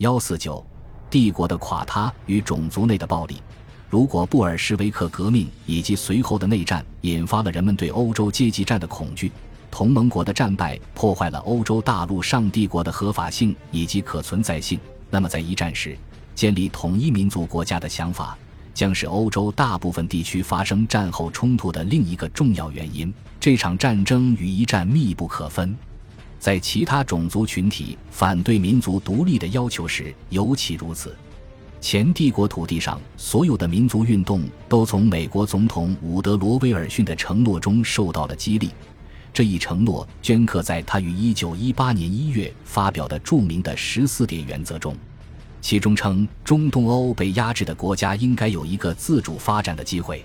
幺四九，帝国的垮塌与种族内的暴力。如果布尔什维克革命以及随后的内战引发了人们对欧洲阶级战的恐惧，同盟国的战败破坏了欧洲大陆上帝国的合法性以及可存在性，那么在一战时建立统一民族国家的想法，将是欧洲大部分地区发生战后冲突的另一个重要原因。这场战争与一战密不可分。在其他种族群体反对民族独立的要求时，尤其如此。前帝国土地上所有的民族运动都从美国总统伍德罗·威尔逊的承诺中受到了激励。这一承诺镌刻在他于1918年1月发表的著名的十四点原则中，其中称中东欧被压制的国家应该有一个自主发展的机会。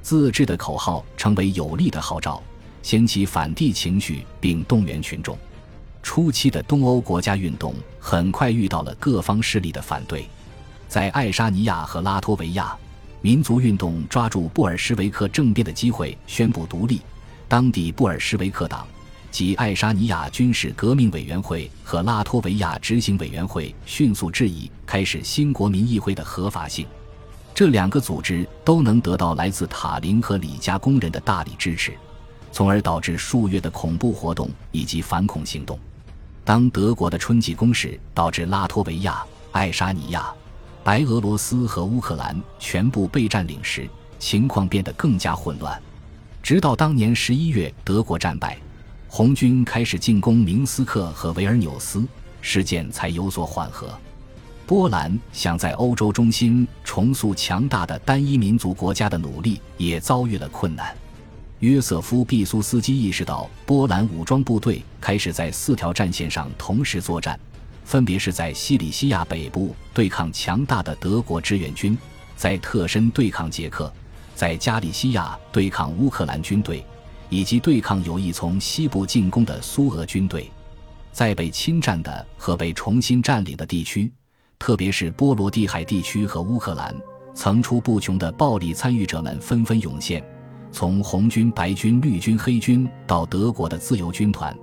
自治的口号成为有力的号召，掀起反帝情绪并动员群众。初期的东欧国家运动很快遇到了各方势力的反对，在爱沙尼亚和拉脱维亚，民族运动抓住布尔什维克政变的机会宣布独立。当地布尔什维克党及爱沙尼亚军事革命委员会和拉脱维亚执行委员会迅速质疑开始新国民议会的合法性。这两个组织都能得到来自塔林和里加工人的大力支持，从而导致数月的恐怖活动以及反恐行动。当德国的春季攻势导致拉脱维亚、爱沙尼亚、白俄罗斯和乌克兰全部被占领时，情况变得更加混乱。直到当年十一月，德国战败，红军开始进攻明斯克和维尔纽斯，事件才有所缓和。波兰想在欧洲中心重塑强大的单一民族国家的努力也遭遇了困难。约瑟夫·毕苏斯基意识到，波兰武装部队开始在四条战线上同时作战，分别是在西里西亚北部对抗强大的德国志愿军，在特申对抗捷克，在加利西亚对抗乌克兰军队，以及对抗有意从西部进攻的苏俄军队。在被侵占的和被重新占领的地区，特别是波罗的海地区和乌克兰，层出不穷的暴力参与者们纷纷涌现。从红军、白军、绿军、黑军到德国的自由军团，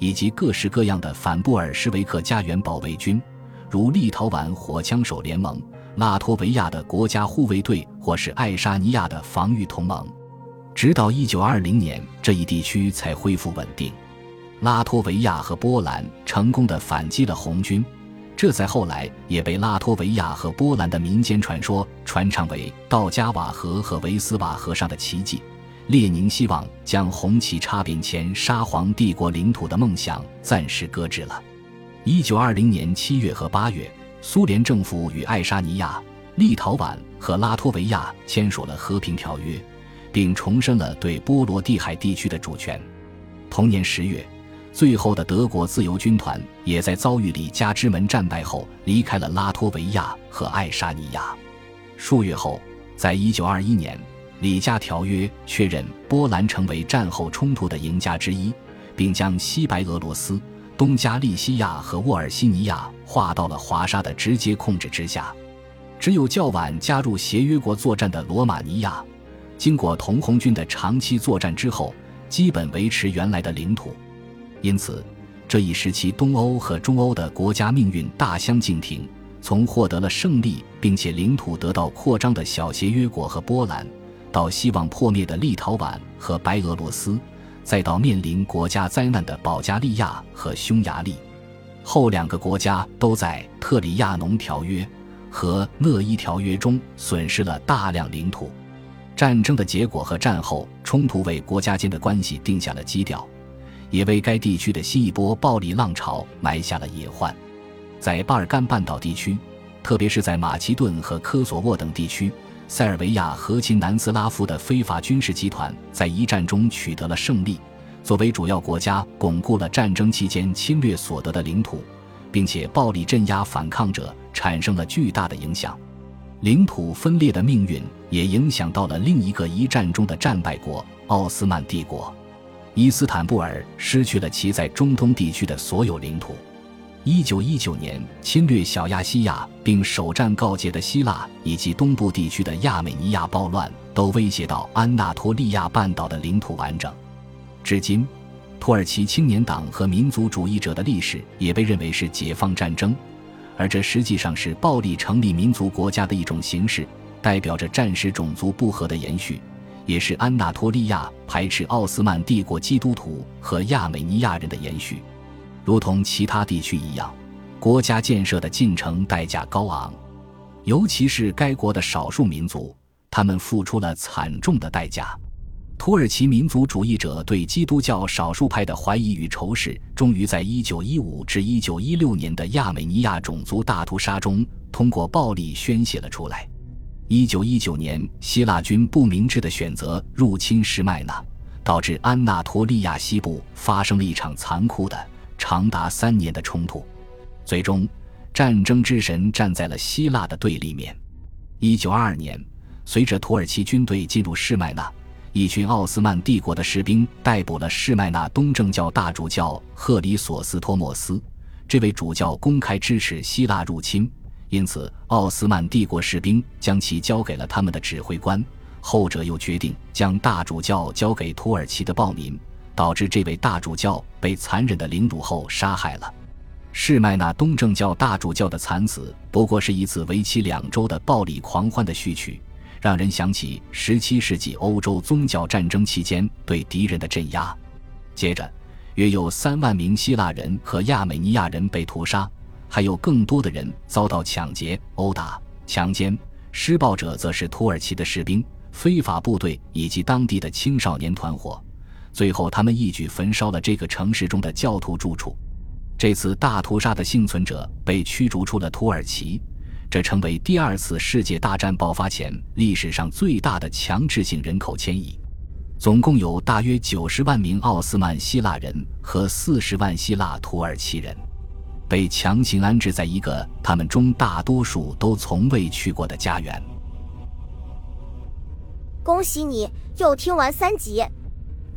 以及各式各样的反布尔什维克家园保卫军，如立陶宛火枪手联盟、拉脱维亚的国家护卫队，或是爱沙尼亚的防御同盟，直到1920年，这一地区才恢复稳定。拉脱维亚和波兰成功的反击了红军，这在后来也被拉脱维亚和波兰的民间传说传唱为道加瓦河和维斯瓦河上的奇迹。列宁希望将红旗插遍前沙皇帝国领土的梦想暂时搁置了。一九二零年七月和八月，苏联政府与爱沙尼亚、立陶宛和拉脱维亚签署了和平条约，并重申了对波罗的海地区的主权。同年十月，最后的德国自由军团也在遭遇里加之门战败后离开了拉脱维亚和爱沙尼亚。数月后，在一九二一年。里加条约确认波兰成为战后冲突的赢家之一，并将西白俄罗斯、东加利西亚和沃尔西尼亚划到了华沙的直接控制之下。只有较晚加入协约国作战的罗马尼亚，经过同红军的长期作战之后，基本维持原来的领土。因此，这一时期东欧和中欧的国家命运大相径庭。从获得了胜利并且领土得到扩张的小协约国和波兰。到希望破灭的立陶宛和白俄罗斯，再到面临国家灾难的保加利亚和匈牙利，后两个国家都在特里亚农条约和讷伊条约中损失了大量领土。战争的结果和战后冲突为国家间的关系定下了基调，也为该地区的新一波暴力浪潮埋下了隐患。在巴尔干半岛地区，特别是在马其顿和科索沃等地区。塞尔维亚和亲南斯拉夫的非法军事集团在一战中取得了胜利，作为主要国家，巩固了战争期间侵略所得的领土，并且暴力镇压反抗者，产生了巨大的影响。领土分裂的命运也影响到了另一个一战中的战败国——奥斯曼帝国。伊斯坦布尔失去了其在中东地区的所有领土。一九一九年侵略小亚细亚并首战告捷的希腊以及东部地区的亚美尼亚暴乱，都威胁到安纳托利亚半岛的领土完整。至今，土耳其青年党和民族主义者的历史也被认为是解放战争，而这实际上是暴力成立民族国家的一种形式，代表着战时种族不和的延续，也是安纳托利亚排斥奥斯曼帝国基督徒和亚美尼亚人的延续。如同其他地区一样，国家建设的进程代价高昂，尤其是该国的少数民族，他们付出了惨重的代价。土耳其民族主义者对基督教少数派的怀疑与仇视，终于在1915至1916年的亚美尼亚种族大屠杀中，通过暴力宣泄了出来。1919年，希腊军不明智的选择入侵施麦纳，导致安纳托利亚西部发生了一场残酷的、长达三年的冲突。最终，战争之神站在了希腊的对立面。1922年，随着土耳其军队进入士麦纳。一群奥斯曼帝国的士兵逮捕了士麦纳东正教大主教赫里索斯托莫斯。这位主教公开支持希腊入侵，因此奥斯曼帝国士兵将其交给了他们的指挥官，后者又决定将大主教交给土耳其的暴民，导致这位大主教被残忍的凌辱后杀害了。士麦纳东正教大主教的惨死不过是一次为期两周的暴力狂欢的序曲。让人想起17世纪欧洲宗教战争期间对敌人的镇压。接着，约有三万名希腊人和亚美尼亚人被屠杀，还有更多的人遭到抢劫、殴打、强奸。施暴者则是土耳其的士兵、非法部队以及当地的青少年团伙。最后，他们一举焚烧了这个城市中的教徒住处。这次大屠杀的幸存者被驱逐出了土耳其。这成为第二次世界大战爆发前历史上最大的强制性人口迁移，总共有大约九十万名奥斯曼希腊人和四十万希腊土耳其人被强行安置在一个他们中大多数都从未去过的家园。恭喜你又听完三集，